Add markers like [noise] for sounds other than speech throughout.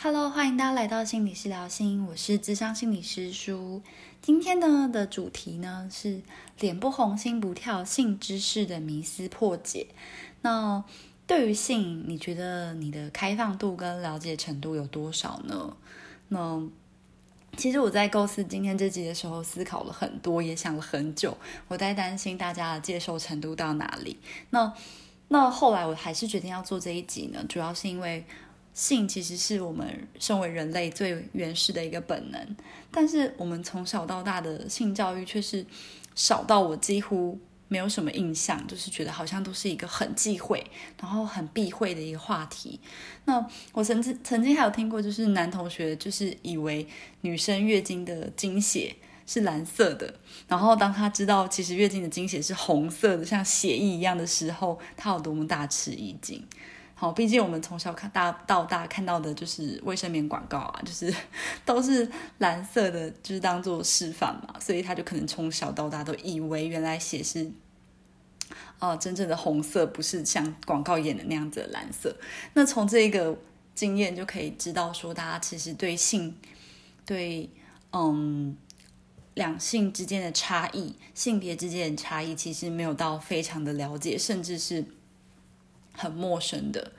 Hello，欢迎大家来到心理师聊心，我是智商心理师舒。今天呢的主题呢是脸不红心不跳，性知识的迷思破解。那对于性，你觉得你的开放度跟了解程度有多少呢？那其实我在构思今天这集的时候，思考了很多，也想了很久，我在担心大家的接受程度到哪里。那那后来我还是决定要做这一集呢，主要是因为。性其实是我们身为人类最原始的一个本能，但是我们从小到大的性教育却是少到我几乎没有什么印象，就是觉得好像都是一个很忌讳，然后很避讳的一个话题。那我曾经曾经还有听过，就是男同学就是以为女生月经的经血是蓝色的，然后当他知道其实月经的经血是红色的，像血液一样的时候，他有多么大吃一惊。好，毕竟我们从小看大到大看到的就是卫生棉广告啊，就是 [laughs] 都是蓝色的，就是当做示范嘛，所以他就可能从小到大都以为原来血是，哦，真正的红色，不是像广告演的那样子的蓝色。那从这个经验就可以知道，说大家其实对性，对嗯两性之间的差异，性别之间的差异，其实没有到非常的了解，甚至是。很陌生的，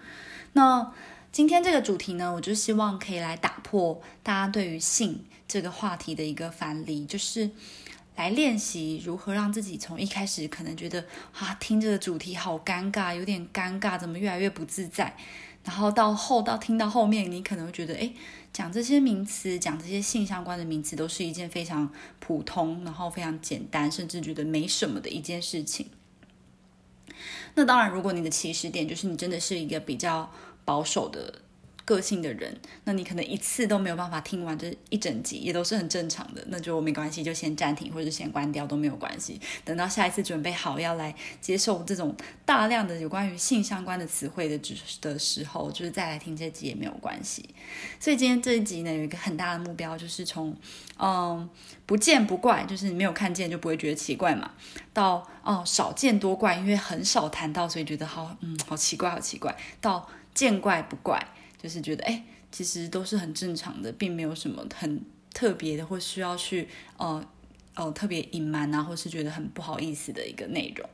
那今天这个主题呢，我就希望可以来打破大家对于性这个话题的一个藩篱，就是来练习如何让自己从一开始可能觉得啊听这个主题好尴尬，有点尴尬，怎么越来越不自在，然后到后到听到后面，你可能会觉得哎讲这些名词，讲这些性相关的名词，都是一件非常普通，然后非常简单，甚至觉得没什么的一件事情。那当然，如果你的起始点就是你真的是一个比较保守的。个性的人，那你可能一次都没有办法听完这一整集，也都是很正常的。那就没关系，就先暂停或者先关掉都没有关系。等到下一次准备好要来接受这种大量的有关于性相关的词汇的知的时候，就是再来听这集也没有关系。所以今天这一集呢，有一个很大的目标，就是从嗯不见不怪，就是你没有看见就不会觉得奇怪嘛，到哦少见多怪，因为很少谈到，所以觉得好嗯好奇怪好奇怪，到见怪不怪。就是觉得，哎，其实都是很正常的，并没有什么很特别的，或需要去，呃，呃，特别隐瞒啊，或是觉得很不好意思的一个内容。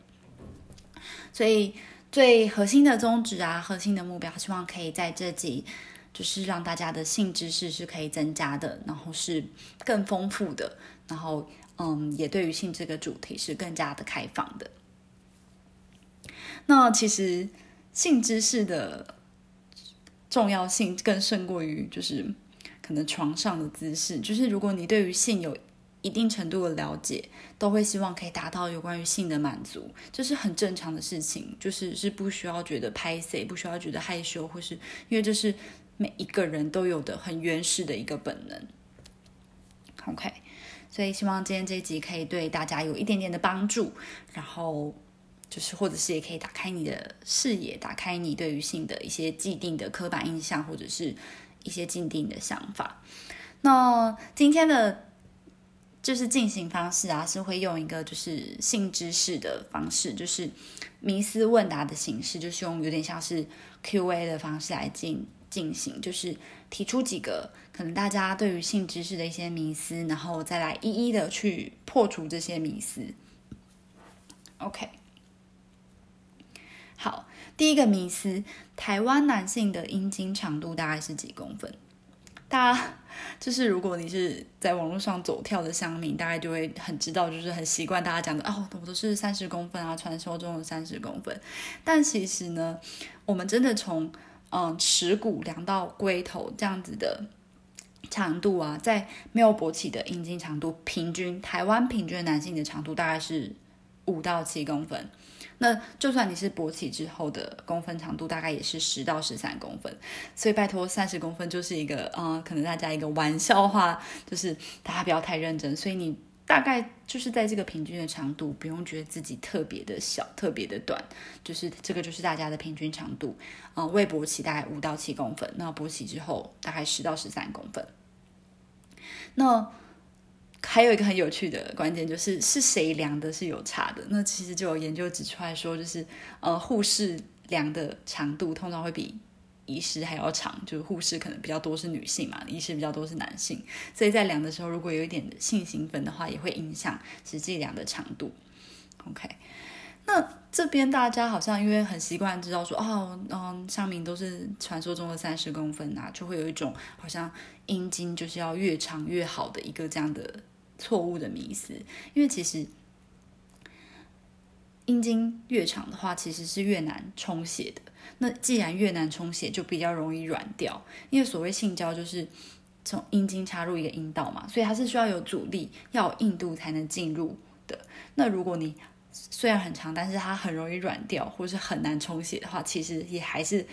所以，最核心的宗旨啊，核心的目标，希望可以在这集，就是让大家的性知识是可以增加的，然后是更丰富的，然后，嗯，也对于性这个主题是更加的开放的。那其实性知识的。重要性更胜过于就是可能床上的姿势，就是如果你对于性有一定程度的了解，都会希望可以达到有关于性的满足，这是很正常的事情，就是是不需要觉得拍谁，不需要觉得害羞，或是因为这是每一个人都有的很原始的一个本能。OK，所以希望今天这一集可以对大家有一点点的帮助，然后。就是，或者是也可以打开你的视野，打开你对于性的一些既定的刻板印象，或者是一些既定的想法。那今天的，就是进行方式啊，是会用一个就是性知识的方式，就是迷思问答的形式，就是用有点像是 Q&A 的方式来进进行，就是提出几个可能大家对于性知识的一些迷思，然后再来一一的去破除这些迷思。OK。好，第一个迷思，台湾男性的阴茎长度大概是几公分？大家就是如果你是在网络上走跳的乡民，大概就会很知道，就是很习惯大家讲的哦，我都是三十公分啊，传说中的三十公分。但其实呢，我们真的从嗯耻骨量到龟头这样子的长度啊，在没有勃起的阴茎长度，平均台湾平均男性的长度大概是五到七公分。那就算你是勃起之后的公分长度，大概也是十到十三公分，所以拜托三十公分就是一个，嗯，可能大家一个玩笑话，就是大家不要太认真。所以你大概就是在这个平均的长度，不用觉得自己特别的小、特别的短，就是这个就是大家的平均长度。嗯，未勃起大概五到七公分，那勃起之后大概十到十三公分。那还有一个很有趣的关键就是是谁量的是有差的。那其实就有研究指出来说，就是呃护士量的长度通常会比医师还要长，就是护士可能比较多是女性嘛，医师比较多是男性，所以在量的时候，如果有一点性兴奋的话，也会影响实际量的长度。OK，那这边大家好像因为很习惯知道说，哦，嗯，上面都是传说中的三十公分啊，就会有一种好像阴茎就是要越长越好的一个这样的错误的迷思，因为其实。阴茎越长的话，其实是越难充血的。那既然越难充血，就比较容易软掉。因为所谓性交就是从阴茎插入一个阴道嘛，所以它是需要有阻力、要有硬度才能进入的。那如果你虽然很长，但是它很容易软掉，或是很难充血的话，其实也还是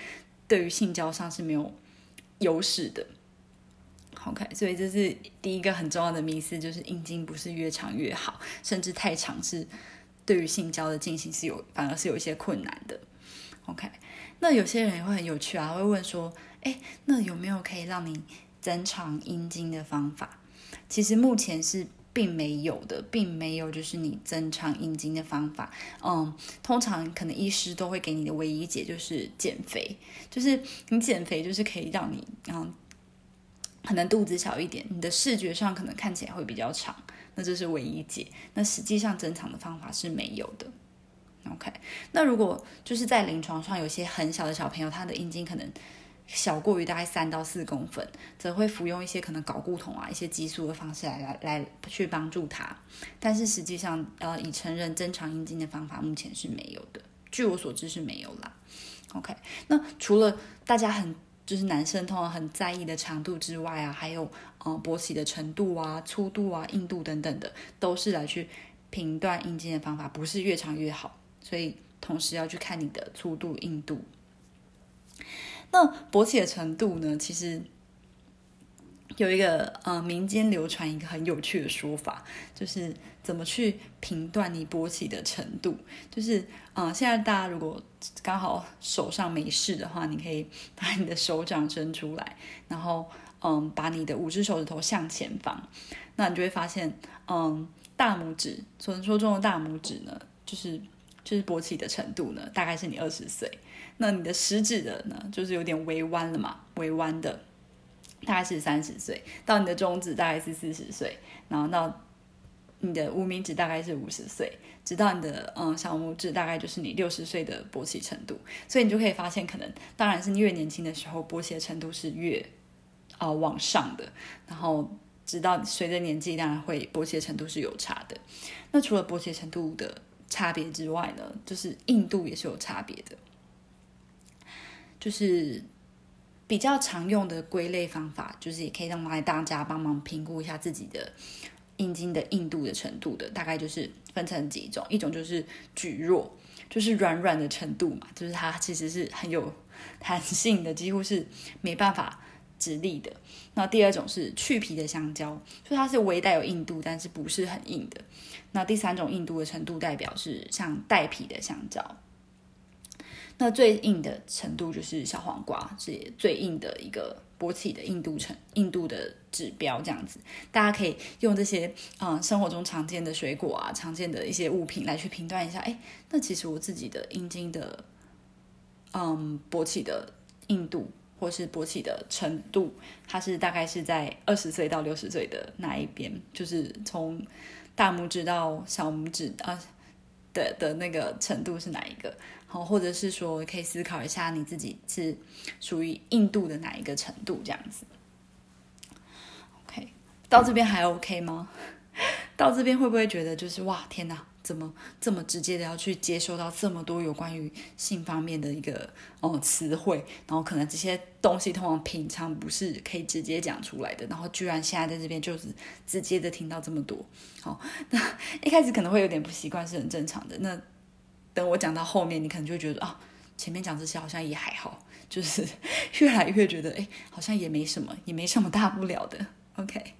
对于性交上是没有优势的。OK，所以这是第一个很重要的迷思，就是阴茎不是越长越好，甚至太长是。对于性交的进行是有，反而是有一些困难的。OK，那有些人也会很有趣啊，会问说：“哎，那有没有可以让你增长阴茎的方法？”其实目前是并没有的，并没有就是你增长阴茎的方法。嗯，通常可能医师都会给你的唯一解就是减肥，就是你减肥就是可以让你嗯，可能肚子小一点，你的视觉上可能看起来会比较长。那这是唯一解，那实际上增长的方法是没有的。OK，那如果就是在临床上有些很小的小朋友，他的阴茎可能小过于大概三到四公分，则会服用一些可能睾固酮啊、一些激素的方式来来来去帮助他。但是实际上，呃，已成人增长阴茎的方法目前是没有的，据我所知是没有啦。OK，那除了大家很。就是男生通常很在意的长度之外啊，还有嗯勃起的程度啊、粗度啊、硬度等等的，都是来去评断阴茎的方法，不是越长越好。所以同时要去看你的粗度、硬度。那勃起的程度呢？其实有一个呃民间流传一个很有趣的说法，就是怎么去评断你勃起的程度，就是嗯现在大家如果。刚好手上没事的话，你可以把你的手掌伸出来，然后嗯，把你的五只手指头向前方，那你就会发现，嗯，大拇指，传说中的大拇指呢，就是就是勃起的程度呢，大概是你二十岁。那你的食指的呢，就是有点微弯了嘛，微弯的，大概是三十岁。到你的中指大概是四十岁，然后到你的无名指大概是五十岁。直到你的嗯小拇指大概就是你六十岁的勃起程度，所以你就可以发现，可能当然是你越年轻的时候勃起的程度是越啊往上的，然后直到随着年纪，当然会勃起的程度是有差的。那除了勃起程度的差别之外呢，就是硬度也是有差别的，就是比较常用的归类方法，就是也可以让来大家帮忙评估一下自己的。阴茎的硬度的程度的，大概就是分成几种，一种就是举弱，就是软软的程度嘛，就是它其实是很有弹性的，几乎是没办法直立的。那第二种是去皮的香蕉，就它是微带有硬度，但是不是很硬的。那第三种硬度的程度代表是像带皮的香蕉。那最硬的程度就是小黄瓜，是最硬的一个。勃起的硬度程、硬度的指标这样子，大家可以用这些嗯生活中常见的水果啊、常见的一些物品来去评断一下。哎，那其实我自己的阴茎的嗯勃起的硬度或是勃起的程度，它是大概是在二十岁到六十岁的那一边，就是从大拇指到小拇指啊的的那个程度是哪一个？好，或者是说可以思考一下你自己是属于印度的哪一个程度这样子。到这边还 OK 吗？[laughs] 到这边会不会觉得就是哇天哪，怎么这么直接的要去接收到这么多有关于性方面的一个哦词汇，然后可能这些东西通常平常不是可以直接讲出来的，然后居然现在在这边就是直接的听到这么多。好，那一开始可能会有点不习惯，是很正常的。那等我讲到后面，你可能就会觉得啊，前面讲这些好像也还好，就是 [laughs] 越来越觉得哎，好像也没什么，也没什么大不了的。OK，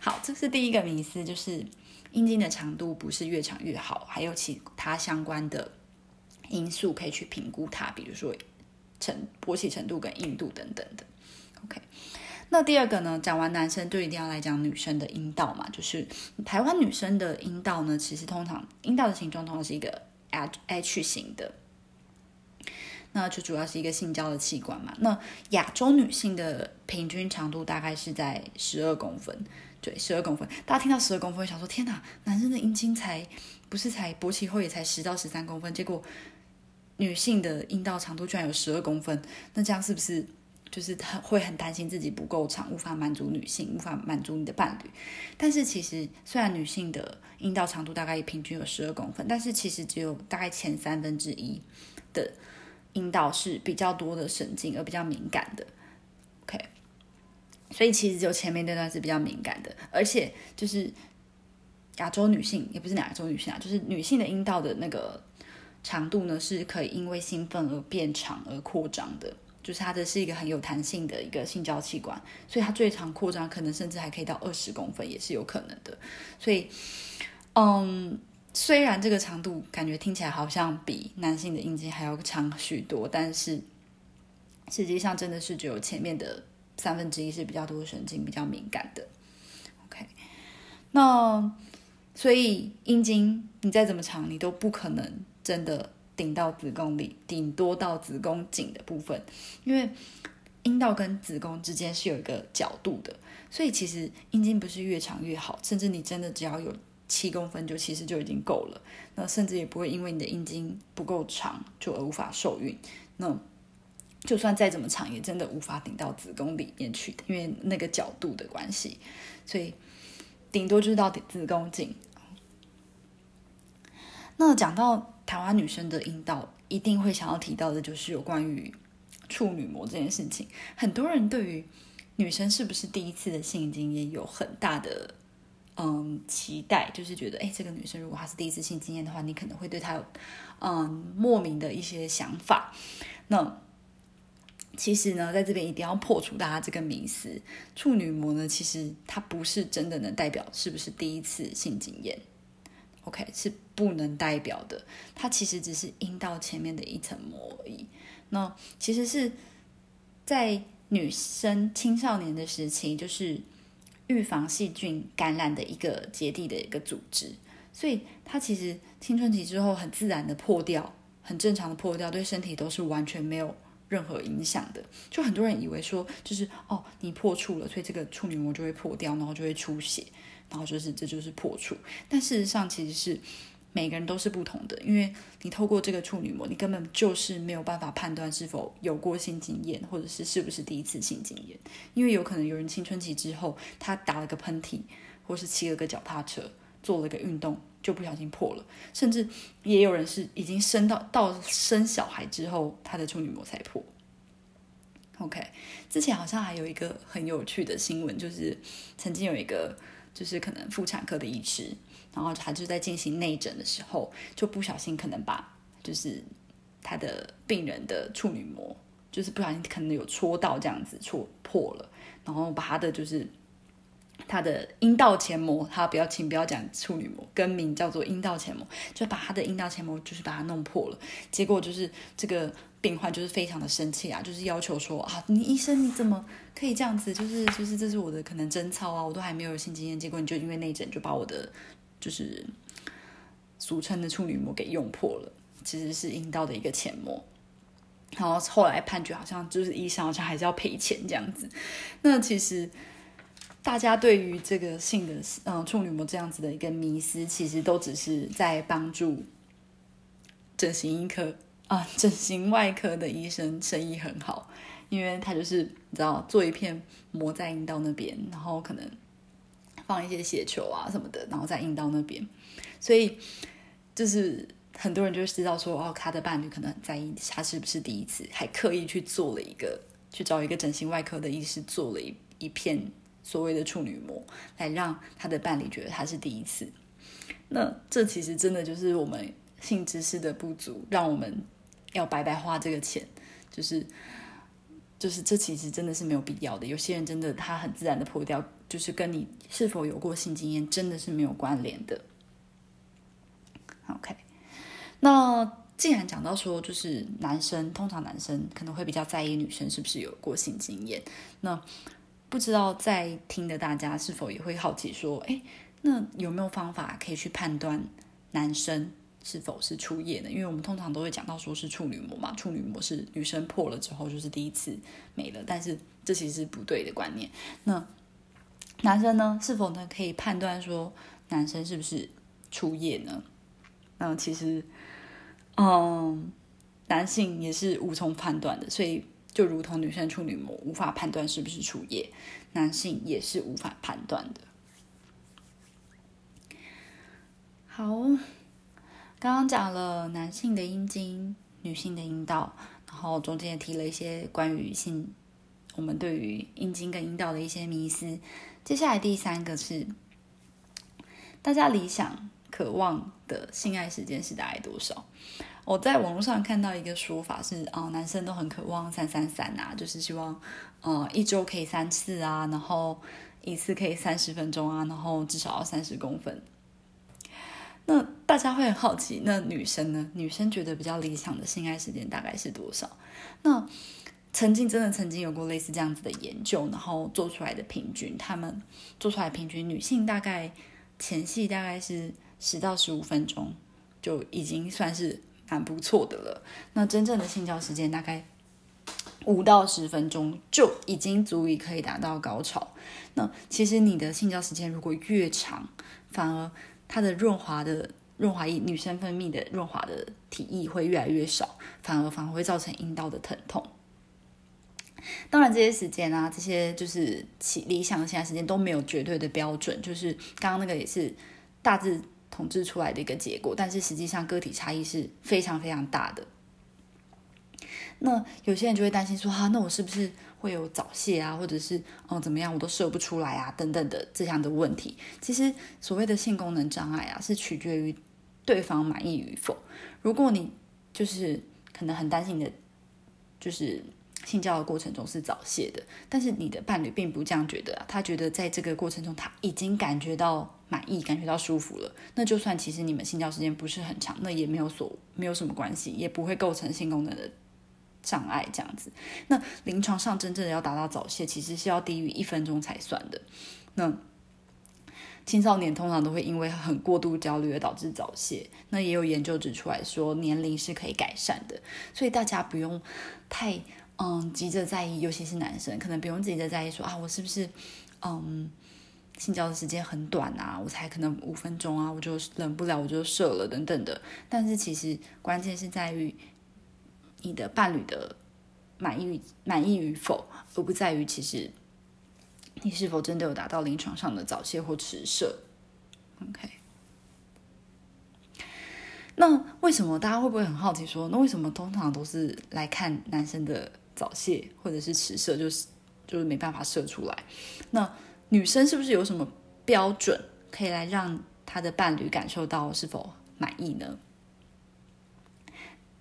好，这是第一个迷思，就是阴茎的长度不是越长越好，还有其他相关的因素可以去评估它，比如说程勃起程度跟硬度等等的。OK，那第二个呢，讲完男生就一定要来讲女生的阴道嘛，就是台湾女生的阴道呢，其实通常阴道的形状通常是一个。H 型的，那就主要是一个性交的器官嘛。那亚洲女性的平均长度大概是在十二公分，对，十二公分。大家听到十二公分，想说天哪，男生的阴茎才不是才勃起后也才十到十三公分，结果女性的阴道长度居然有十二公分，那这样是不是？就是很会很担心自己不够长，无法满足女性，无法满足你的伴侣。但是其实，虽然女性的阴道长度大概平均有十二公分，但是其实只有大概前三分之一的阴道是比较多的神经而比较敏感的。OK，所以其实就前面那段是比较敏感的，而且就是亚洲女性也不是亚洲女性啊，就是女性的阴道的那个长度呢，是可以因为兴奋而变长而扩张的。就是它的是一个很有弹性的一个性交器官，所以它最长扩张可能甚至还可以到二十公分，也是有可能的。所以，嗯，虽然这个长度感觉听起来好像比男性的阴茎还要长许多，但是实际上真的是只有前面的三分之一是比较多神经比较敏感的。OK，那所以阴茎你再怎么长，你都不可能真的。顶到子宫里，顶多到子宫颈的部分，因为阴道跟子宫之间是有一个角度的，所以其实阴茎不是越长越好，甚至你真的只要有七公分就其实就已经够了，那甚至也不会因为你的阴茎不够长就而无法受孕，那就算再怎么长也真的无法顶到子宫里面去，因为那个角度的关系，所以顶多就是到子宫颈。那讲到。台湾女生的阴道一定会想要提到的，就是有关于处女膜这件事情。很多人对于女生是不是第一次的性经验有很大的嗯期待，就是觉得，哎，这个女生如果她是第一次性经验的话，你可能会对她有嗯莫名的一些想法。那其实呢，在这边一定要破除大家这个迷思，处女膜呢，其实它不是真的能代表是不是第一次性经验。OK，是不能代表的，它其实只是阴道前面的一层膜而已。那其实是在女生青少年的时期，就是预防细菌感染的一个结缔的一个组织，所以它其实青春期之后很自然的破掉，很正常的破掉，对身体都是完全没有任何影响的。就很多人以为说，就是哦，你破处了，所以这个处女膜就会破掉，然后就会出血。然后就是这就是破处，但事实上其实是每个人都是不同的，因为你透过这个处女膜，你根本就是没有办法判断是否有过性经验，或者是是不是第一次性经验，因为有可能有人青春期之后他打了个喷嚏，或是骑了个脚踏车，做了个运动就不小心破了，甚至也有人是已经生到到生小孩之后，他的处女膜才破。OK，之前好像还有一个很有趣的新闻，就是曾经有一个。就是可能妇产科的医师，然后他就在进行内诊的时候，就不小心可能把就是他的病人的处女膜，就是不小心可能有戳到这样子戳破了，然后把他的就是他的阴道前膜，他不要请不要讲处女膜，更名叫做阴道前膜，就把他的阴道前膜就是把它弄破了，结果就是这个。病患就是非常的生气啊，就是要求说啊，你医生你怎么可以这样子？就是就是这是我的可能贞操啊，我都还没有性经验，结果你就因为内诊就把我的就是俗称的处女膜给用破了，其实是阴道的一个前膜。然后后来判决好像就是医生好像还是要赔钱这样子。那其实大家对于这个性的嗯处女膜这样子的一个迷思，其实都只是在帮助整形医科。啊，整形外科的医生生意很好，因为他就是你知道做一片膜在阴道那边，然后可能放一些血球啊什么的，然后在阴道那边，所以就是很多人就知道说，哦，他的伴侣可能很在意他是不是第一次，还刻意去做了一个去找一个整形外科的医师做了一一片所谓的处女膜，来让他的伴侣觉得他是第一次。那这其实真的就是我们性知识的不足，让我们。要白白花这个钱，就是，就是这其实真的是没有必要的。有些人真的他很自然的破掉，就是跟你是否有过性经验真的是没有关联的。OK，那既然讲到说，就是男生通常男生可能会比较在意女生是不是有过性经验，那不知道在听的大家是否也会好奇说，哎，那有没有方法可以去判断男生？是否是初夜呢？因为我们通常都会讲到说是处女膜嘛，处女膜是女生破了之后就是第一次没了，但是这其实是不对的观念。那男生呢，是否呢可以判断说男生是不是初夜呢？那其实，嗯，男性也是无从判断的，所以就如同女生处女膜无法判断是不是初夜，男性也是无法判断的。好，刚刚讲了男性的阴茎、女性的阴道，然后中间也提了一些关于性，我们对于阴茎跟阴道的一些迷思。接下来第三个是，大家理想、渴望的性爱时间是大概多少？我在网络上看到一个说法是，啊，男生都很渴望三三三啊，就是希望，呃，一周可以三次啊，然后一次可以三十分钟啊，然后至少要三十公分。那大家会很好奇，那女生呢？女生觉得比较理想的性爱时间大概是多少？那曾经真的曾经有过类似这样子的研究，然后做出来的平均，他们做出来平均女性大概前戏大概是十到十五分钟，就已经算是蛮不错的了。那真正的性交时间大概五到十分钟就已经足以可以达到高潮。那其实你的性交时间如果越长，反而它的润滑的润滑液，女生分泌的润滑的体液会越来越少，反而反而会造成阴道的疼痛。当然，这些时间啊，这些就是其理想的现在时间都没有绝对的标准，就是刚刚那个也是大致统治出来的一个结果，但是实际上个体差异是非常非常大的。那有些人就会担心说，哈，那我是不是？会有早泄啊，或者是嗯怎么样，我都射不出来啊，等等的这样的问题。其实所谓的性功能障碍啊，是取决于对方满意与否。如果你就是可能很担心你的，就是性交的过程中是早泄的，但是你的伴侣并不这样觉得啊，他觉得在这个过程中他已经感觉到满意，感觉到舒服了，那就算其实你们性交时间不是很长，那也没有所没有什么关系，也不会构成性功能的。障碍这样子，那临床上真正的要达到早泄，其实是要低于一分钟才算的。那青少年通常都会因为很过度焦虑而导致早泄。那也有研究指出来说，年龄是可以改善的，所以大家不用太嗯急着在意，尤其是男生，可能不用急着在意说啊，我是不是嗯性交的时间很短啊，我才可能五分钟啊，我就忍不了我就射了等等的。但是其实关键是在于。你的伴侣的满意满意与否，而不在于其实你是否真的有达到临床上的早泄或迟射。OK，那为什么大家会不会很好奇？说那为什么通常都是来看男生的早泄或者是迟射，就是就是没办法射出来？那女生是不是有什么标准可以来让他的伴侣感受到是否满意呢？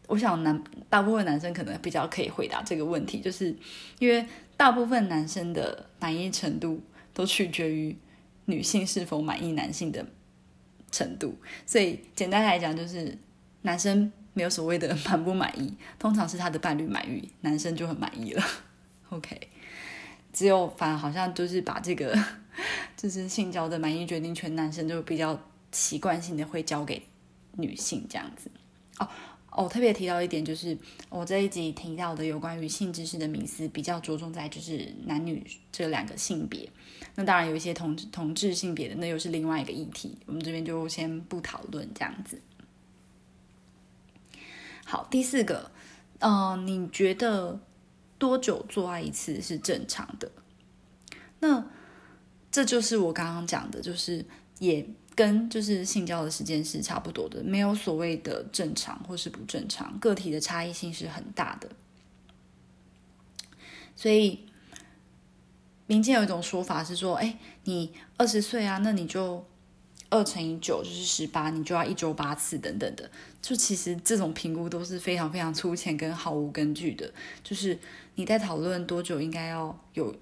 我想男大部分男生可能比较可以回答这个问题，就是因为大部分男生的满意程度都取决于女性是否满意男性的程度，所以简单来讲就是男生没有所谓的满不满意，通常是他的伴侣满意，男生就很满意了。[laughs] OK，只有反而好像就是把这个 [laughs] 就是性交的满意决定权，男生就比较习惯性的会交给女性这样子哦。哦，特别提到一点，就是我这一集提到的有关于性知识的迷思，比较着重在就是男女这两个性别。那当然有一些同同志性别的，那又是另外一个议题，我们这边就先不讨论这样子。好，第四个，嗯，你觉得多久做爱一次是正常的？那这就是我刚刚讲的，就是也。跟就是性交的时间是差不多的，没有所谓的正常或是不正常，个体的差异性是很大的。所以民间有一种说法是说，哎，你二十岁啊，那你就二乘以九就是十八，你就要一周八次等等的。就其实这种评估都是非常非常粗浅跟毫无根据的。就是你在讨论多久应该要有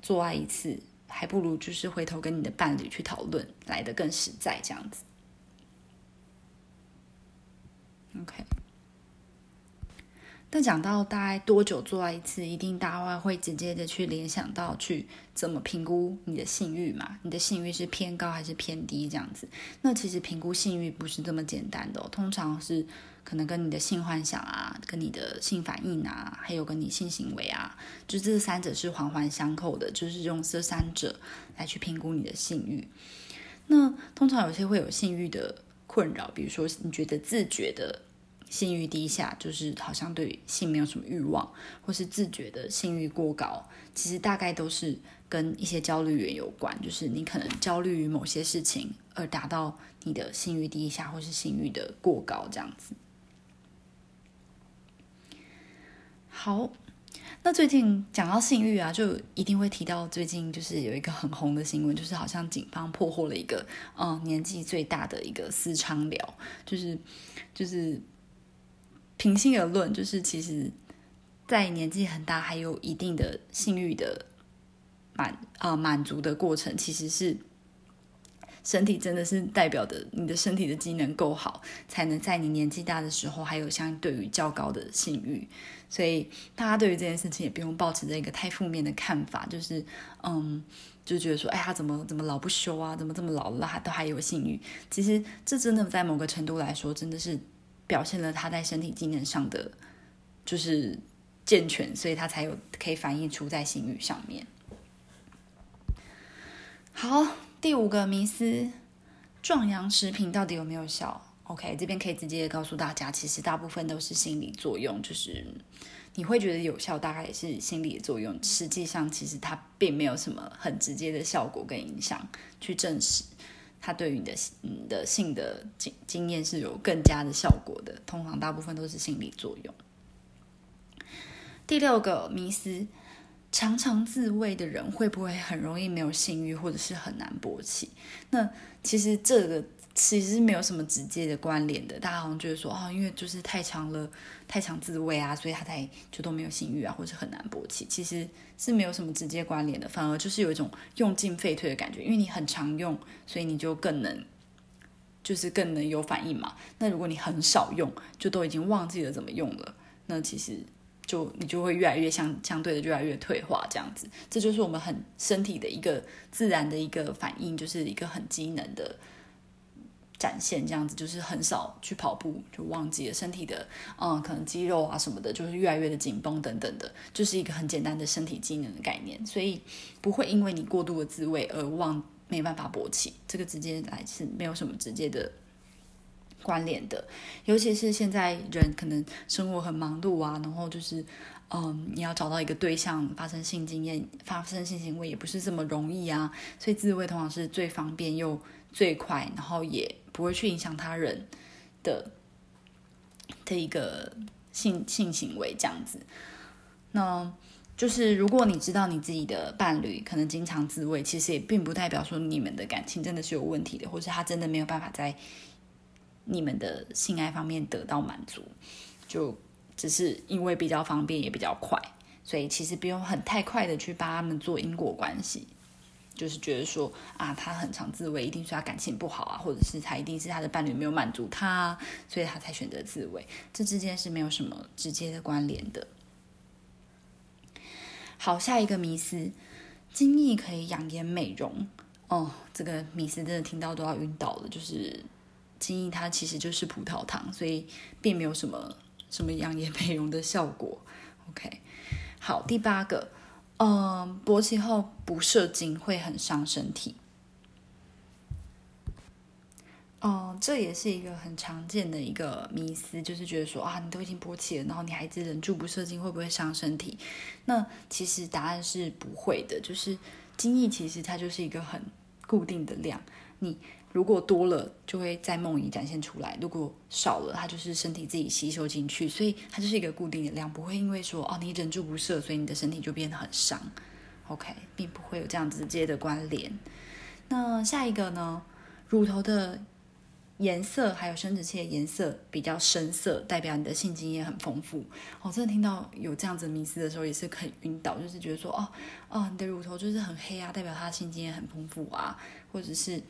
做爱一次。还不如就是回头跟你的伴侣去讨论来的更实在这样子。OK，但讲到大概多久做爱一次，一定大家会直接的去联想到去怎么评估你的性欲嘛？你的性欲是偏高还是偏低这样子？那其实评估性欲不是这么简单的，通常是可能跟你的性幻想啊、跟你的性反应啊，还有跟你性行为啊，就这三者是环环相扣的，就是用这三者来去评估你的性欲。那通常有些会有性欲的困扰，比如说你觉得自觉的。性欲低下，就是好像对性没有什么欲望，或是自觉的性欲过高，其实大概都是跟一些焦虑源有关。就是你可能焦虑于某些事情，而达到你的性欲低下，或是性欲的过高这样子。好，那最近讲到性欲啊，就一定会提到最近就是有一个很红的新闻，就是好像警方破获了一个嗯年纪最大的一个私娼寮，就是就是。平心而论，就是其实，在年纪很大还有一定的性欲的满啊满足的过程，其实是身体真的是代表的你的身体的机能够好，才能在你年纪大的时候还有相对于较高的性欲。所以大家对于这件事情也不用抱持着一个太负面的看法，就是嗯，就觉得说，哎，他怎么怎么老不休啊，怎么这么老了还都还有性欲？其实这真的在某个程度来说，真的是。表现了他在身体机能上的就是健全，所以他才有可以反映出在性欲上面。好，第五个迷思：壮阳食品到底有没有效？OK，这边可以直接告诉大家，其实大部分都是心理作用，就是你会觉得有效，大概也是心理的作用。实际上，其实它并没有什么很直接的效果跟影响去证实。它对于你的你的性的经经验是有更加的效果，通常大部分都是心理作用。第六个迷思：常常自慰的人会不会很容易没有性欲，或者是很难勃起？那其实这个。其实是没有什么直接的关联的，大家好像觉得说啊，因为就是太长了，太长自慰啊，所以他才就都没有性欲啊，或者很难勃起，其实是没有什么直接关联的，反而就是有一种用进废退的感觉，因为你很常用，所以你就更能，就是更能有反应嘛。那如果你很少用，就都已经忘记了怎么用了，那其实就你就会越来越相相对的越来越退化，这样子，这就是我们很身体的一个自然的一个反应，就是一个很机能的。展现这样子，就是很少去跑步，就忘记了身体的，嗯，可能肌肉啊什么的，就是越来越的紧绷等等的，就是一个很简单的身体机能的概念，所以不会因为你过度的自慰而忘没办法勃起，这个直接来是没有什么直接的关联的。尤其是现在人可能生活很忙碌啊，然后就是嗯，你要找到一个对象发生性经验、发生性行为也不是这么容易啊，所以自慰通常是最方便又最快，然后也。不会去影响他人的的一个性性行为这样子，那就是如果你知道你自己的伴侣可能经常自慰，其实也并不代表说你们的感情真的是有问题的，或是他真的没有办法在你们的性爱方面得到满足，就只是因为比较方便也比较快，所以其实不用很太快的去帮他们做因果关系。就是觉得说啊，他很常自慰，一定是他感情不好啊，或者是他一定是他的伴侣没有满足他，所以他才选择自慰。这之间是没有什么直接的关联的。好，下一个迷思，精益可以养颜美容哦。这个迷思真的听到都要晕倒了。就是精益它其实就是葡萄糖，所以并没有什么什么养颜美容的效果。[laughs] OK，好，第八个。嗯，勃起后不射精会很伤身体。哦，这也是一个很常见的一个迷思，就是觉得说啊，你都已经勃起了，然后你还是忍住不射精，会不会伤身体？那其实答案是不会的，就是精液其实它就是一个很固定的量，你。如果多了，就会在梦里展现出来；如果少了，它就是身体自己吸收进去，所以它就是一个固定的量，不会因为说哦你忍住不射，所以你的身体就变得很伤。OK，并不会有这样直接的关联。那下一个呢？乳头的颜色还有生殖器的颜色比较深色，代表你的性经验很丰富。我真的听到有这样子迷思的时候，也是很晕倒，就是觉得说哦哦，你的乳头就是很黑啊，代表他的性经验很丰富啊，或者是。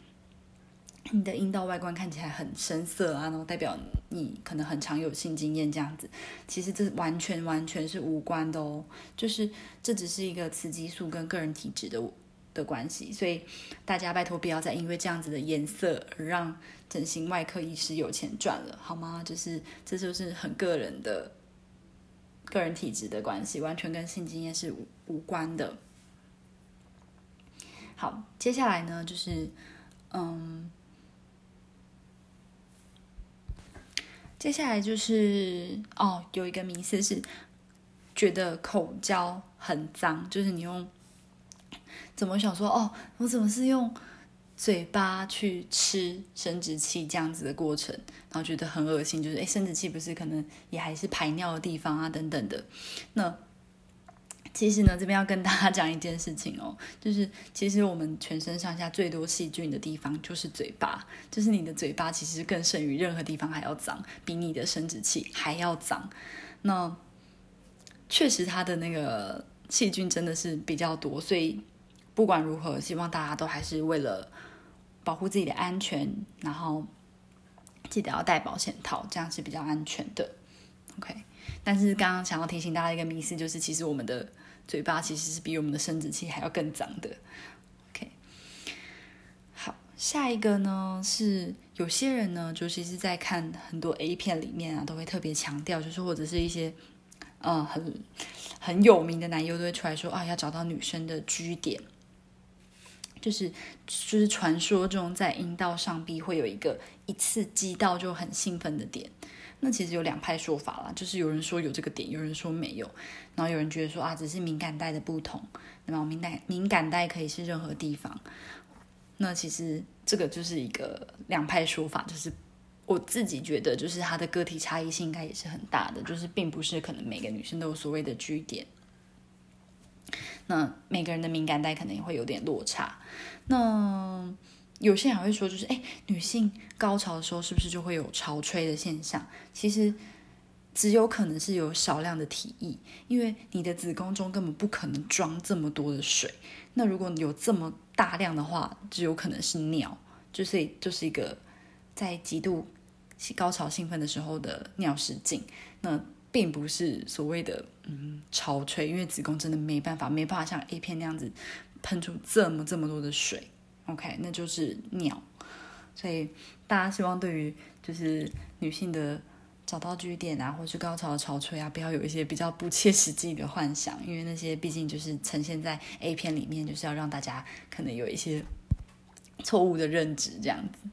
你的阴道外观看起来很深色啊，然后代表你可能很常有性经验这样子，其实这完全完全是无关的哦，就是这只是一个雌激素跟个人体质的的关系，所以大家拜托不要再因为这样子的颜色而让整形外科医师有钱赚了，好吗？就是这就是很个人的个人体质的关系，完全跟性经验是无无关的。好，接下来呢，就是嗯。接下来就是哦，有一个迷思是觉得口交很脏，就是你用怎么想说哦，我怎么是用嘴巴去吃生殖器这样子的过程，然后觉得很恶心，就是哎，生殖器不是可能也还是排尿的地方啊，等等的，那。其实呢，这边要跟大家讲一件事情哦，就是其实我们全身上下最多细菌的地方就是嘴巴，就是你的嘴巴其实更胜于任何地方还要脏，比你的生殖器还要脏。那确实它的那个细菌真的是比较多，所以不管如何，希望大家都还是为了保护自己的安全，然后记得要戴保险套，这样是比较安全的。OK，但是刚刚想要提醒大家一个迷思，就是其实我们的。嘴巴其实是比我们的生殖器还要更脏的。OK，好，下一个呢是有些人呢，就其实，在看很多 A 片里面啊，都会特别强调，就是或者是一些嗯很很有名的男优都会出来说啊，要找到女生的 G 点，就是就是传说中在阴道上壁会有一个一次击到就很兴奋的点。那其实有两派说法啦，就是有人说有这个点，有人说没有，然后有人觉得说啊，只是敏感带的不同，那么敏感敏感带可以是任何地方。那其实这个就是一个两派说法，就是我自己觉得，就是它的个体差异性应该也是很大的，就是并不是可能每个女生都有所谓的 G 点，那每个人的敏感带可能也会有点落差。那有些人会说，就是哎，女性高潮的时候是不是就会有潮吹的现象？其实只有可能是有少量的体液，因为你的子宫中根本不可能装这么多的水。那如果有这么大量的话，只有可能是尿，就是就是一个在极度高潮兴奋的时候的尿失禁。那并不是所谓的嗯潮吹，因为子宫真的没办法，没办法像 A 片那样子喷出这么这么多的水。OK，那就是尿，所以大家希望对于就是女性的找到据点啊，或是高潮的潮吹啊，不要有一些比较不切实际的幻想，因为那些毕竟就是呈现在 A 片里面，就是要让大家可能有一些错误的认知这样子。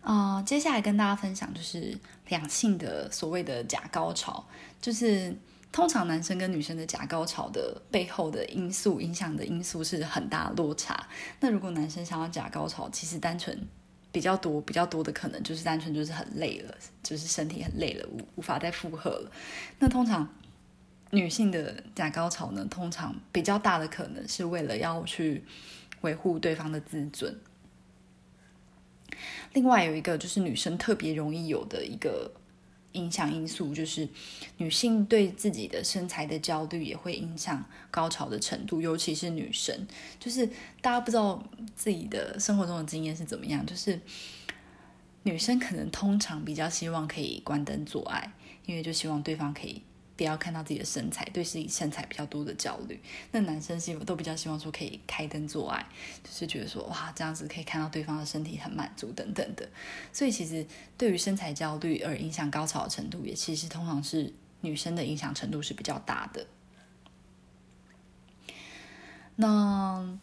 好，呃，接下来跟大家分享就是两性的所谓的假高潮，就是。通常男生跟女生的假高潮的背后的因素影响的因素是很大落差。那如果男生想要假高潮，其实单纯比较多比较多的可能就是单纯就是很累了，就是身体很累了，无无法再负荷了。那通常女性的假高潮呢，通常比较大的可能是为了要去维护对方的自尊。另外有一个就是女生特别容易有的一个。影响因素就是女性对自己的身材的焦虑也会影响高潮的程度，尤其是女生。就是大家不知道自己的生活中的经验是怎么样，就是女生可能通常比较希望可以关灯做爱，因为就希望对方可以。不要看到自己的身材，对自己身材比较多的焦虑。那男生希望都比较希望说可以开灯做爱，就是觉得说哇这样子可以看到对方的身体很满足等等的。所以其实对于身材焦虑而影响高潮的程度，也其实通常是女生的影响程度是比较大的。那。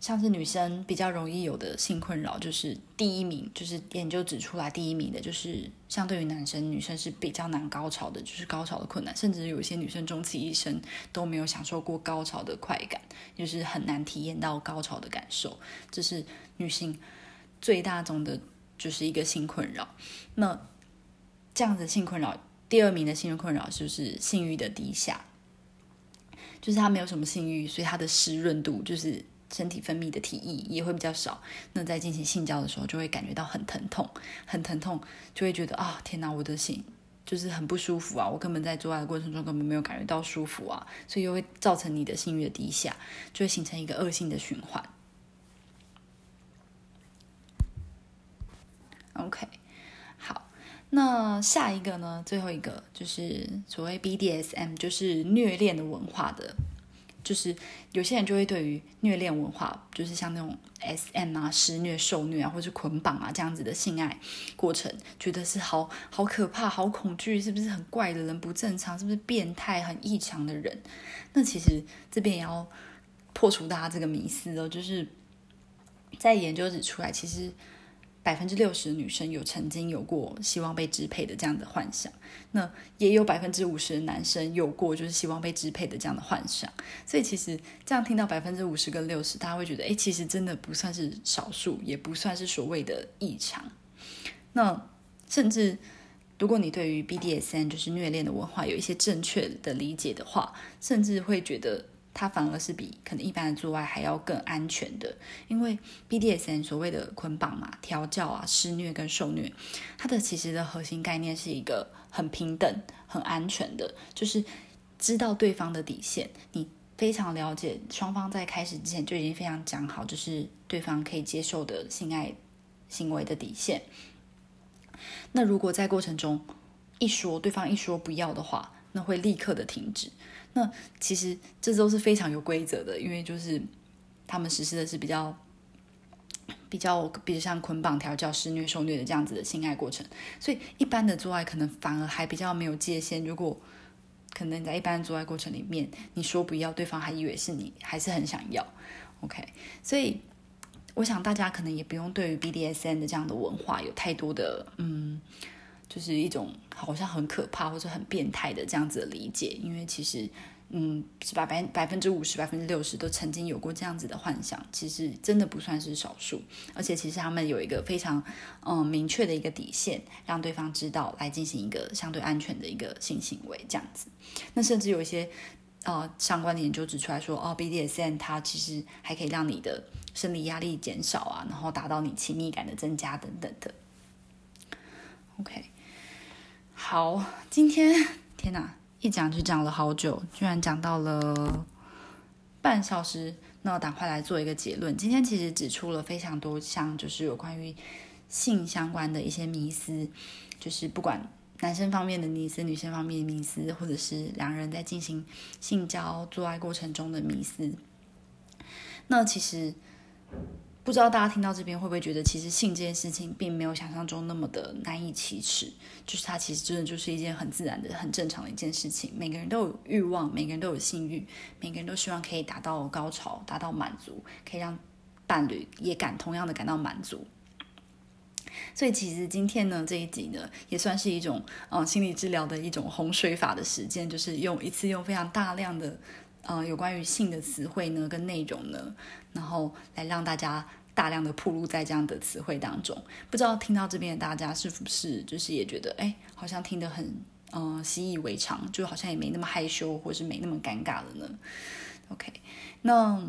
像是女生比较容易有的性困扰，就是第一名，就是研究指出来第一名的，就是相对于男生，女生是比较难高潮的，就是高潮的困难，甚至有些女生终其一生都没有享受过高潮的快感，就是很难体验到高潮的感受，这是女性最大宗的，就是一个性困扰。那这样子性困扰，第二名的性困扰就是性欲的低下，就是他没有什么性欲，所以他的湿润度就是。身体分泌的体液也会比较少，那在进行性交的时候就会感觉到很疼痛，很疼痛，就会觉得啊，天哪，我的性就是很不舒服啊，我根本在做爱的过程中根本没有感觉到舒服啊，所以又会造成你的性欲的低下，就会形成一个恶性的循环。OK，好，那下一个呢？最后一个就是所谓 BDSM，就是虐恋的文化的。就是有些人就会对于虐恋文化，就是像那种 S M 啊、施虐、受虐啊，或者捆绑啊这样子的性爱过程，觉得是好好可怕、好恐惧，是不是很怪的人、不正常，是不是变态、很异常的人？那其实这边也要破除大家这个迷思哦，就是在研究指出来，其实。百分之六十的女生有曾经有过希望被支配的这样的幻想，那也有百分之五十的男生有过就是希望被支配的这样的幻想。所以其实这样听到百分之五十跟六十，大家会觉得，哎，其实真的不算是少数，也不算是所谓的异常。那甚至如果你对于 BDSN 就是虐恋的文化有一些正确的理解的话，甚至会觉得。它反而是比可能一般的做爱还要更安全的，因为 BDSN 所谓的捆绑嘛、调教啊、施虐跟受虐，它的其实的核心概念是一个很平等、很安全的，就是知道对方的底线，你非常了解双方在开始之前就已经非常讲好，就是对方可以接受的性爱行为的底线。那如果在过程中一说对方一说不要的话，那会立刻的停止。那其实这都是非常有规则的，因为就是他们实施的是比较比较，比如像捆绑、调教、施虐、受虐的这样子的性爱过程，所以一般的做爱可能反而还比较没有界限。如果可能在一般的做爱过程里面，你说不要，对方还以为是你还是很想要。OK，所以我想大家可能也不用对于 BDSN 的这样的文化有太多的嗯。就是一种好像很可怕或者很变态的这样子的理解，因为其实，嗯，是百百百分之五十、百分之六十都曾经有过这样子的幻想，其实真的不算是少数。而且其实他们有一个非常嗯明确的一个底线，让对方知道来进行一个相对安全的一个性行为这样子。那甚至有一些呃相关的研究指出来说，哦，BDSM 它其实还可以让你的生理压力减少啊，然后达到你亲密感的增加等等的。OK。好，今天天哪，一讲就讲了好久，居然讲到了半小时。那我赶快来做一个结论。今天其实指出了非常多像就是有关于性相关的一些迷思，就是不管男生方面的迷思、女生方面的迷思，或者是两人在进行性交做爱过程中的迷思。那其实。不知道大家听到这边会不会觉得，其实性这件事情并没有想象中那么的难以启齿，就是它其实真的就是一件很自然的、很正常的一件事情。每个人都有欲望，每个人都有性欲，每个人都希望可以达到高潮、达到满足，可以让伴侣也感同样的感到满足。所以其实今天呢这一集呢，也算是一种嗯心理治疗的一种洪水法的实践，就是用一次用非常大量的嗯有关于性的词汇呢跟内容呢，然后来让大家。大量的铺露在这样的词汇当中，不知道听到这边的大家是不是就是也觉得，哎，好像听得很，嗯，习以为常，就好像也没那么害羞，或是没那么尴尬了呢？OK，那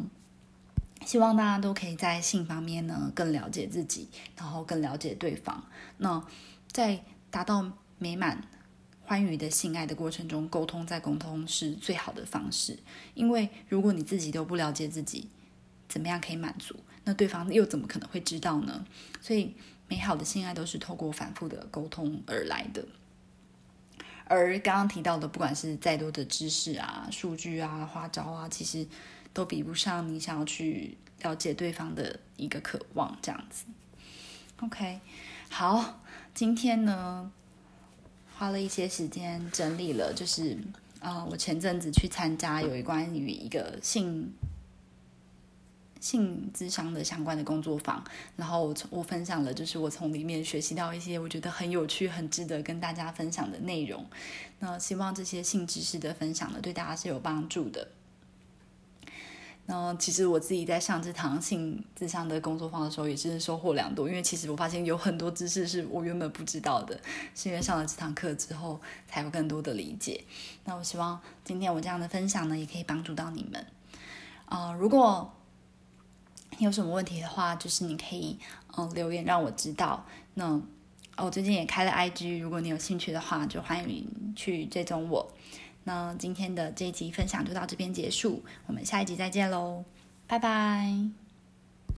希望大家都可以在性方面呢更了解自己，然后更了解对方。那在达到美满欢愉的性爱的过程中，沟通再沟通是最好的方式，因为如果你自己都不了解自己，怎么样可以满足？那对方又怎么可能会知道呢？所以，美好的性爱都是透过反复的沟通而来的。而刚刚提到的，不管是再多的知识啊、数据啊、花招啊，其实都比不上你想要去了解对方的一个渴望。这样子，OK，好，今天呢，花了一些时间整理了，就是啊，我前阵子去参加有一关于一个性。性智商的相关的工作坊，然后我我分享了，就是我从里面学习到一些我觉得很有趣、很值得跟大家分享的内容。那希望这些性知识的分享呢，对大家是有帮助的。那其实我自己在上这堂性智商的工作坊的时候，也是收获良多，因为其实我发现有很多知识是我原本不知道的，是因为上了这堂课之后才有更多的理解。那我希望今天我这样的分享呢，也可以帮助到你们。啊，如果有什么问题的话，就是你可以嗯留言让我知道。那我最近也开了 IG，如果你有兴趣的话，就欢迎去追踪我。那今天的这一集分享就到这边结束，我们下一集再见喽，拜拜。